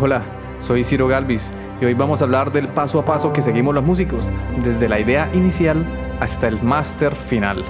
Hola, soy Ciro Galvis y hoy vamos a hablar del paso a paso que seguimos los músicos, desde la idea inicial hasta el máster final.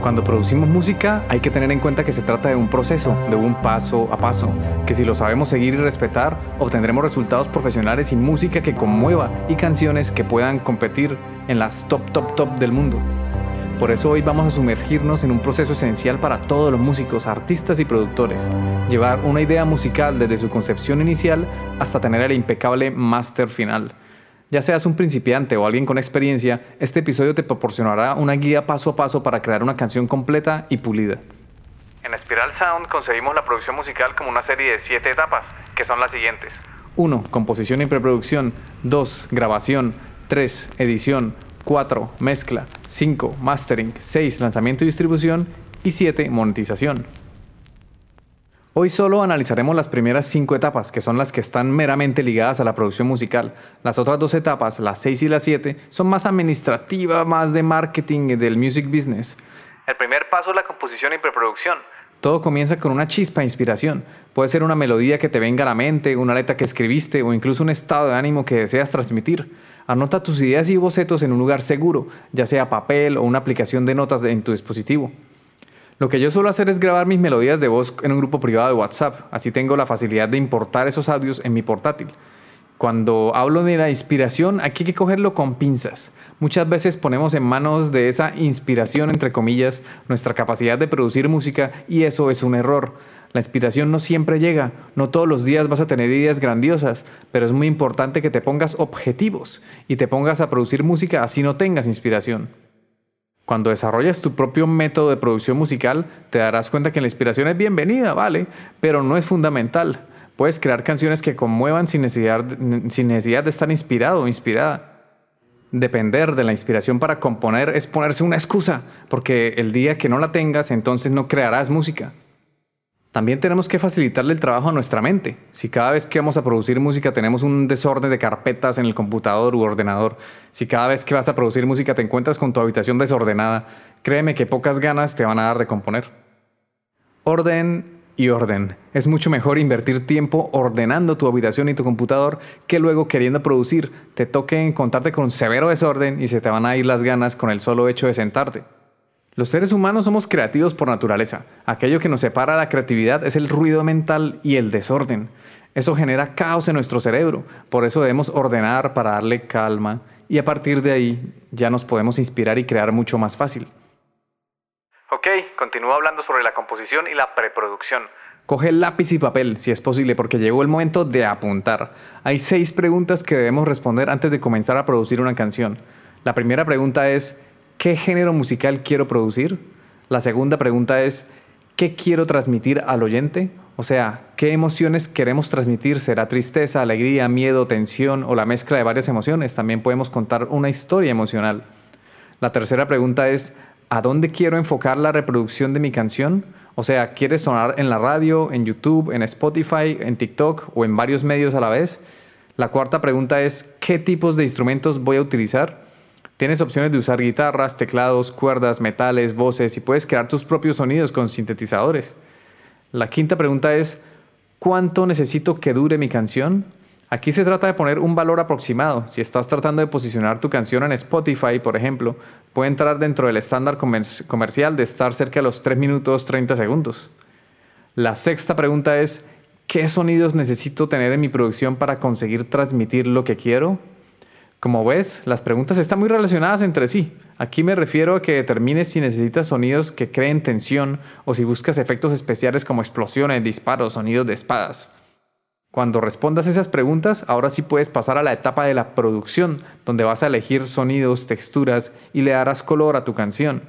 Cuando producimos música hay que tener en cuenta que se trata de un proceso, de un paso a paso, que si lo sabemos seguir y respetar, obtendremos resultados profesionales y música que conmueva y canciones que puedan competir en las top top top del mundo. Por eso hoy vamos a sumergirnos en un proceso esencial para todos los músicos, artistas y productores. Llevar una idea musical desde su concepción inicial hasta tener el impecable máster final. Ya seas un principiante o alguien con experiencia, este episodio te proporcionará una guía paso a paso para crear una canción completa y pulida. En Spiral Sound concebimos la producción musical como una serie de siete etapas, que son las siguientes. 1. Composición y preproducción. 2. Grabación. 3. Edición. 4. Mezcla. 5. Mastering. 6. Lanzamiento y distribución. Y 7. Monetización. Hoy solo analizaremos las primeras cinco etapas, que son las que están meramente ligadas a la producción musical. Las otras dos etapas, las seis y las siete, son más administrativas, más de marketing y del music business. El primer paso es la composición y preproducción. Todo comienza con una chispa de inspiración. Puede ser una melodía que te venga a la mente, una letra que escribiste o incluso un estado de ánimo que deseas transmitir. Anota tus ideas y bocetos en un lugar seguro, ya sea papel o una aplicación de notas en tu dispositivo. Lo que yo suelo hacer es grabar mis melodías de voz en un grupo privado de WhatsApp, así tengo la facilidad de importar esos audios en mi portátil. Cuando hablo de la inspiración, aquí hay que cogerlo con pinzas. Muchas veces ponemos en manos de esa inspiración, entre comillas, nuestra capacidad de producir música y eso es un error. La inspiración no siempre llega, no todos los días vas a tener ideas grandiosas, pero es muy importante que te pongas objetivos y te pongas a producir música así no tengas inspiración. Cuando desarrollas tu propio método de producción musical, te darás cuenta que la inspiración es bienvenida, ¿vale? Pero no es fundamental. Puedes crear canciones que conmuevan sin necesidad, sin necesidad de estar inspirado o inspirada. Depender de la inspiración para componer es ponerse una excusa, porque el día que no la tengas, entonces no crearás música. También tenemos que facilitarle el trabajo a nuestra mente. Si cada vez que vamos a producir música tenemos un desorden de carpetas en el computador u ordenador, si cada vez que vas a producir música te encuentras con tu habitación desordenada, créeme que pocas ganas te van a dar de componer. Orden y orden. Es mucho mejor invertir tiempo ordenando tu habitación y tu computador que luego queriendo producir te toque encontrarte con severo desorden y se te van a ir las ganas con el solo hecho de sentarte. Los seres humanos somos creativos por naturaleza. Aquello que nos separa de la creatividad es el ruido mental y el desorden. Eso genera caos en nuestro cerebro. Por eso debemos ordenar para darle calma y a partir de ahí ya nos podemos inspirar y crear mucho más fácil. Ok, continúo hablando sobre la composición y la preproducción. Coge lápiz y papel, si es posible, porque llegó el momento de apuntar. Hay seis preguntas que debemos responder antes de comenzar a producir una canción. La primera pregunta es, ¿qué género musical quiero producir? La segunda pregunta es, ¿qué quiero transmitir al oyente? O sea, ¿qué emociones queremos transmitir? ¿Será tristeza, alegría, miedo, tensión o la mezcla de varias emociones? También podemos contar una historia emocional. La tercera pregunta es, ¿a dónde quiero enfocar la reproducción de mi canción? O sea, ¿quieres sonar en la radio, en YouTube, en Spotify, en TikTok o en varios medios a la vez? La cuarta pregunta es, ¿qué tipos de instrumentos voy a utilizar? Tienes opciones de usar guitarras, teclados, cuerdas, metales, voces y puedes crear tus propios sonidos con sintetizadores. La quinta pregunta es, ¿cuánto necesito que dure mi canción? Aquí se trata de poner un valor aproximado. Si estás tratando de posicionar tu canción en Spotify, por ejemplo, puede entrar dentro del estándar comercial de estar cerca de los 3 minutos 30 segundos. La sexta pregunta es, ¿qué sonidos necesito tener en mi producción para conseguir transmitir lo que quiero? Como ves, las preguntas están muy relacionadas entre sí. Aquí me refiero a que determines si necesitas sonidos que creen tensión o si buscas efectos especiales como explosiones, disparos, sonidos de espadas. Cuando respondas esas preguntas, ahora sí puedes pasar a la etapa de la producción, donde vas a elegir sonidos, texturas y le darás color a tu canción.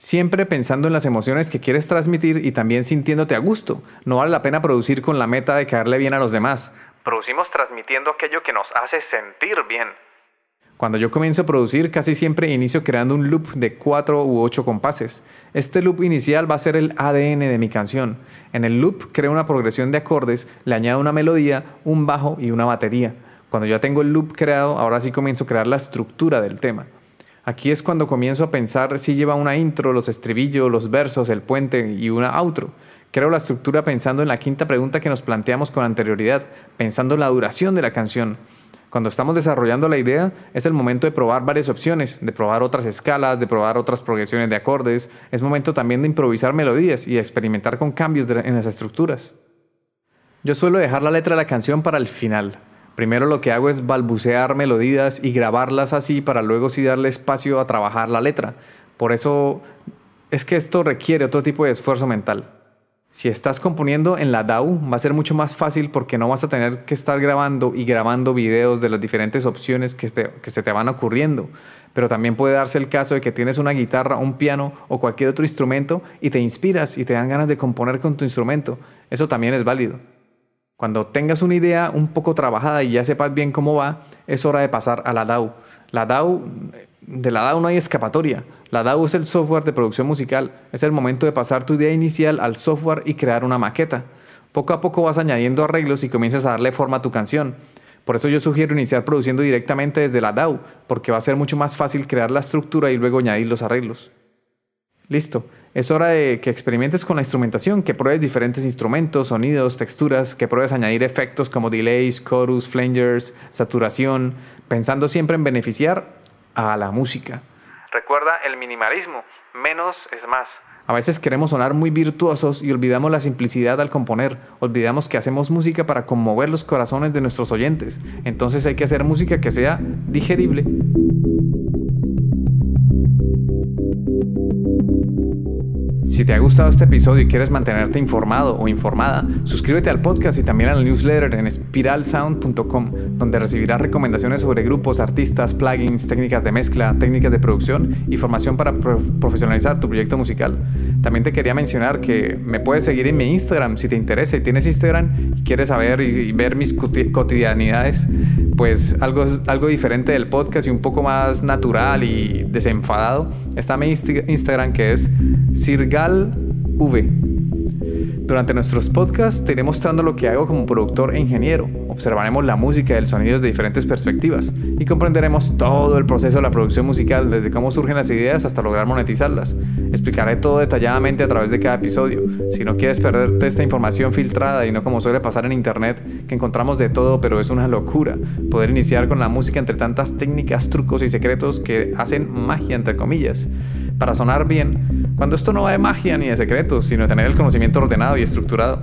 Siempre pensando en las emociones que quieres transmitir y también sintiéndote a gusto. No vale la pena producir con la meta de caerle bien a los demás. Producimos transmitiendo aquello que nos hace sentir bien. Cuando yo comienzo a producir, casi siempre inicio creando un loop de 4 u 8 compases. Este loop inicial va a ser el ADN de mi canción. En el loop creo una progresión de acordes, le añado una melodía, un bajo y una batería. Cuando ya tengo el loop creado, ahora sí comienzo a crear la estructura del tema. Aquí es cuando comienzo a pensar si lleva una intro, los estribillos, los versos, el puente y una outro. Creo la estructura pensando en la quinta pregunta que nos planteamos con anterioridad, pensando en la duración de la canción. Cuando estamos desarrollando la idea, es el momento de probar varias opciones, de probar otras escalas, de probar otras progresiones de acordes. Es momento también de improvisar melodías y experimentar con cambios en las estructuras. Yo suelo dejar la letra de la canción para el final, Primero lo que hago es balbucear melodías y grabarlas así para luego sí darle espacio a trabajar la letra. Por eso es que esto requiere otro tipo de esfuerzo mental. Si estás componiendo en la DAW va a ser mucho más fácil porque no vas a tener que estar grabando y grabando videos de las diferentes opciones que, que se te van ocurriendo. Pero también puede darse el caso de que tienes una guitarra, un piano o cualquier otro instrumento y te inspiras y te dan ganas de componer con tu instrumento. Eso también es válido. Cuando tengas una idea un poco trabajada y ya sepas bien cómo va, es hora de pasar a la DAW. La de la DAW no hay escapatoria. La DAW es el software de producción musical. Es el momento de pasar tu idea inicial al software y crear una maqueta. Poco a poco vas añadiendo arreglos y comienzas a darle forma a tu canción. Por eso yo sugiero iniciar produciendo directamente desde la DAW, porque va a ser mucho más fácil crear la estructura y luego añadir los arreglos. Listo. Es hora de que experimentes con la instrumentación, que pruebes diferentes instrumentos, sonidos, texturas, que pruebes añadir efectos como delays, chorus, flangers, saturación, pensando siempre en beneficiar a la música. Recuerda el minimalismo, menos es más. A veces queremos sonar muy virtuosos y olvidamos la simplicidad al componer, olvidamos que hacemos música para conmover los corazones de nuestros oyentes, entonces hay que hacer música que sea digerible. Si te ha gustado este episodio y quieres mantenerte informado o informada, suscríbete al podcast y también al newsletter en spiralsound.com, donde recibirás recomendaciones sobre grupos, artistas, plugins, técnicas de mezcla, técnicas de producción y formación para profesionalizar tu proyecto musical. También te quería mencionar que me puedes seguir en mi Instagram si te interesa y tienes Instagram y quieres saber y ver mis cotidianidades, pues algo, algo diferente del podcast y un poco más natural y desenfadado. Está mi Instagram que es Sirga V. Durante nuestros podcasts te iré mostrando lo que hago como productor e ingeniero. Observaremos la música y el sonido desde diferentes perspectivas y comprenderemos todo el proceso de la producción musical, desde cómo surgen las ideas hasta lograr monetizarlas. Explicaré todo detalladamente a través de cada episodio. Si no quieres perderte esta información filtrada y no como suele pasar en internet, que encontramos de todo, pero es una locura poder iniciar con la música entre tantas técnicas, trucos y secretos que hacen magia entre comillas. Para sonar bien, cuando esto no va de magia ni de secretos, sino de tener el conocimiento ordenado y estructurado,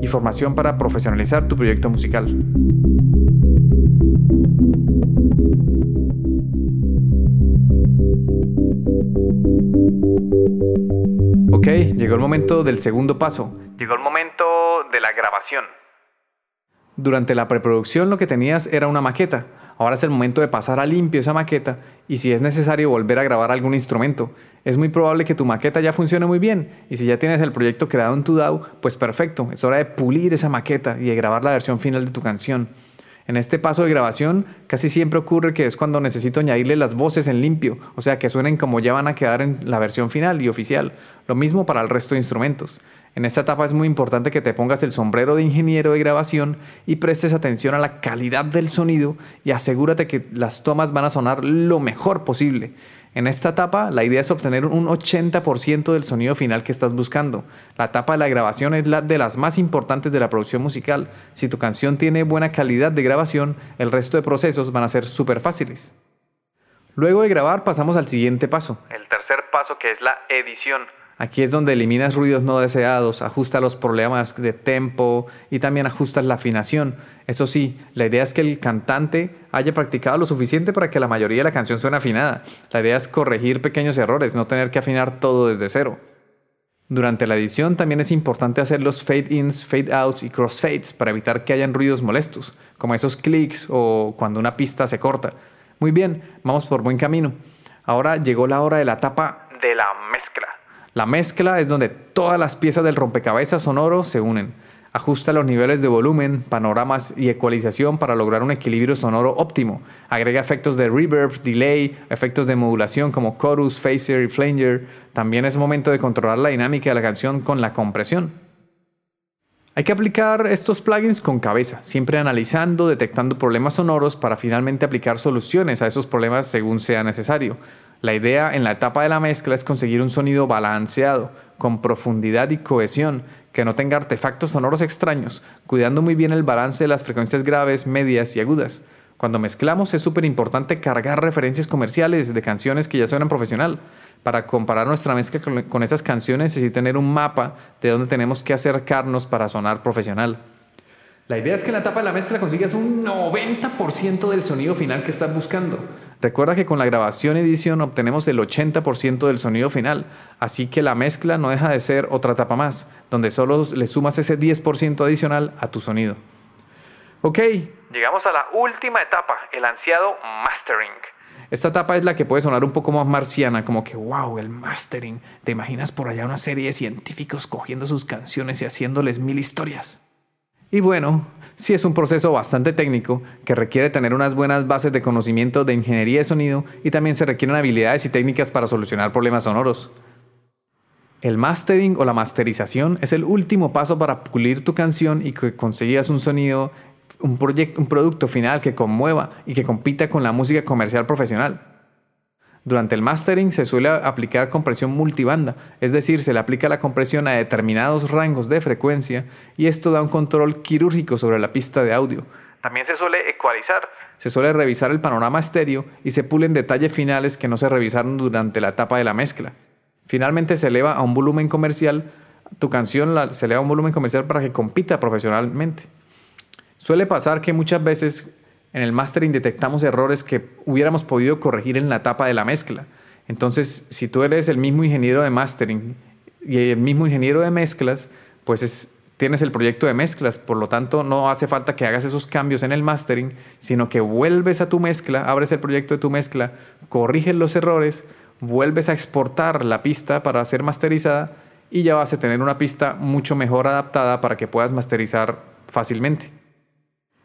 y formación para profesionalizar tu proyecto musical. Ok, llegó el momento del segundo paso. Llegó el momento de la grabación. Durante la preproducción lo que tenías era una maqueta, Ahora es el momento de pasar a limpio esa maqueta y si es necesario volver a grabar algún instrumento. Es muy probable que tu maqueta ya funcione muy bien y si ya tienes el proyecto creado en tu DAW, pues perfecto, es hora de pulir esa maqueta y de grabar la versión final de tu canción. En este paso de grabación casi siempre ocurre que es cuando necesito añadirle las voces en limpio, o sea que suenen como ya van a quedar en la versión final y oficial. Lo mismo para el resto de instrumentos. En esta etapa es muy importante que te pongas el sombrero de ingeniero de grabación y prestes atención a la calidad del sonido y asegúrate que las tomas van a sonar lo mejor posible. En esta etapa la idea es obtener un 80% del sonido final que estás buscando. La etapa de la grabación es la de las más importantes de la producción musical. Si tu canción tiene buena calidad de grabación, el resto de procesos van a ser súper fáciles. Luego de grabar pasamos al siguiente paso, el tercer paso que es la edición. Aquí es donde eliminas ruidos no deseados, ajustas los problemas de tempo y también ajustas la afinación. Eso sí, la idea es que el cantante haya practicado lo suficiente para que la mayoría de la canción suene afinada. La idea es corregir pequeños errores, no tener que afinar todo desde cero. Durante la edición también es importante hacer los fade-ins, fade-outs y crossfades para evitar que hayan ruidos molestos, como esos clics o cuando una pista se corta. Muy bien, vamos por buen camino. Ahora llegó la hora de la etapa de la mezcla. La mezcla es donde todas las piezas del rompecabezas sonoro se unen. Ajusta los niveles de volumen, panoramas y ecualización para lograr un equilibrio sonoro óptimo. Agrega efectos de reverb, delay, efectos de modulación como chorus, phaser y flanger. También es momento de controlar la dinámica de la canción con la compresión. Hay que aplicar estos plugins con cabeza, siempre analizando, detectando problemas sonoros para finalmente aplicar soluciones a esos problemas según sea necesario. La idea en la etapa de la mezcla es conseguir un sonido balanceado, con profundidad y cohesión, que no tenga artefactos sonoros extraños, cuidando muy bien el balance de las frecuencias graves, medias y agudas. Cuando mezclamos es súper importante cargar referencias comerciales de canciones que ya suenan profesional. Para comparar nuestra mezcla con, esas canciones necesita tener un mapa de dónde tenemos que acercarnos para sonar profesional. La idea es que en la etapa de la mezcla consigas un 90% del sonido final que estás buscando. Recuerda que con la grabación y edición obtenemos el 80% del sonido final, así que la mezcla no deja de ser otra etapa más, donde solo le sumas ese 10% adicional a tu sonido. Ok, llegamos a la última etapa, el ansiado mastering. Esta etapa es la que puede sonar un poco más marciana, como que, wow, el mastering. ¿Te imaginas por allá una serie de científicos cogiendo sus canciones y haciéndoles mil historias? Y bueno, sí es un proceso bastante técnico que requiere tener unas buenas bases de conocimiento de ingeniería de sonido y también se requieren habilidades y técnicas para solucionar problemas sonoros. El mastering o la masterización es el último paso para pulir tu canción y que consigas un sonido, un, un producto final que conmueva y que compita con la música comercial profesional. Durante el mastering se suele aplicar compresión multibanda, es decir, se le aplica la compresión a determinados rangos de frecuencia y esto da un control quirúrgico sobre la pista de audio. También se suele ecualizar, se suele revisar el panorama estéreo y se pulen detalles finales que no se revisaron durante la etapa de la mezcla. Finalmente se eleva a un volumen comercial, tu canción se eleva a un volumen comercial para que compita profesionalmente. Suele pasar que muchas veces en el mastering detectamos errores que hubiéramos podido corregir en la etapa de la mezcla. Entonces, si tú eres el mismo ingeniero de mastering y el mismo ingeniero de mezclas, pues tienes el proyecto de mezclas, por lo tanto no hace falta que hagas esos cambios en el mastering, sino que vuelves a tu mezcla, abres el proyecto de tu mezcla, corriges los errores, vuelves a exportar la pista para ser masterizada y ya vas a tener una pista mucho mejor adaptada para que puedas masterizar fácilmente.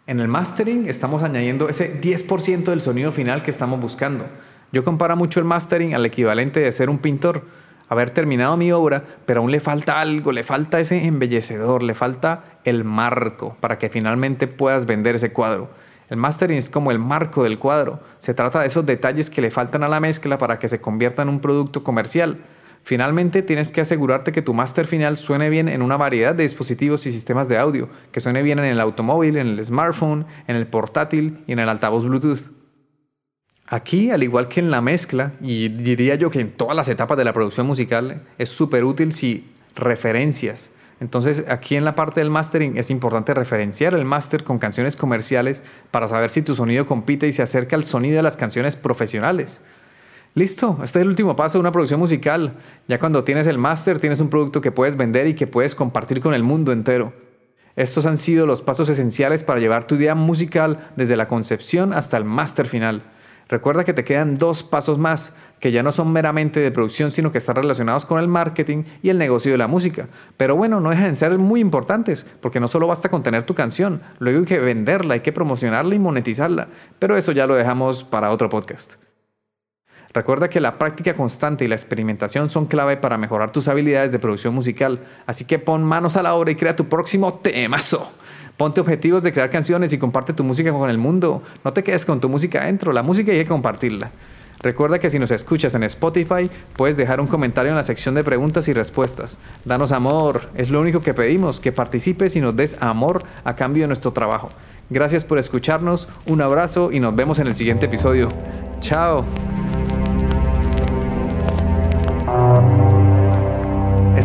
En el mastering estamos añadiendo ese 10% del sonido final que estamos buscando. Yo comparo mucho el mastering al equivalente de ser un pintor, haber terminado mi obra, pero aún le falta algo, le falta ese embellecedor, le falta el marco para que finalmente puedas vender ese cuadro. El mastering es como el marco del cuadro. Se trata de esos detalles que le faltan a la mezcla para que se convierta en un producto comercial. Finalmente, tienes que asegurarte que tu máster final suene bien en una variedad de dispositivos y sistemas de audio, que suene bien en el automóvil, en el smartphone, en el portátil y en el altavoz Bluetooth. Aquí, al igual que en la mezcla, y diría yo que en todas las etapas de la producción musical, es súper útil si referencias. Entonces, aquí en la parte del mastering es importante referenciar el máster con canciones comerciales para saber si tu sonido compite y se acerca al sonido de las canciones profesionales. Listo, este es el último paso de una producción musical. Ya cuando tienes el máster, tienes un producto que puedes vender y que puedes compartir con el mundo entero. Estos han sido los pasos esenciales para llevar tu idea musical desde la concepción hasta el máster final. Recuerda que te quedan dos pasos más, que ya no son meramente de producción, sino que están relacionados con el marketing y el negocio de la música. Pero bueno, no dejan de ser muy importantes, porque no solo basta con tener tu canción, luego hay que venderla, hay que promocionarla y monetizarla. Pero eso ya lo dejamos para otro podcast. Recuerda que la práctica constante y la experimentación son clave para mejorar tus habilidades de producción musical, así que pon manos a la obra y crea tu próximo temazo. Ponte objetivos de crear canciones y comparte tu música con el mundo. No te quedes con tu música adentro, la música hay que compartirla. Recuerda que si nos escuchas en Spotify, puedes dejar un comentario en la sección de preguntas y respuestas. Danos amor, es lo único que pedimos, que participes y nos des amor a cambio de nuestro trabajo. Gracias por escucharnos, un abrazo y nos vemos en el siguiente episodio. Chao.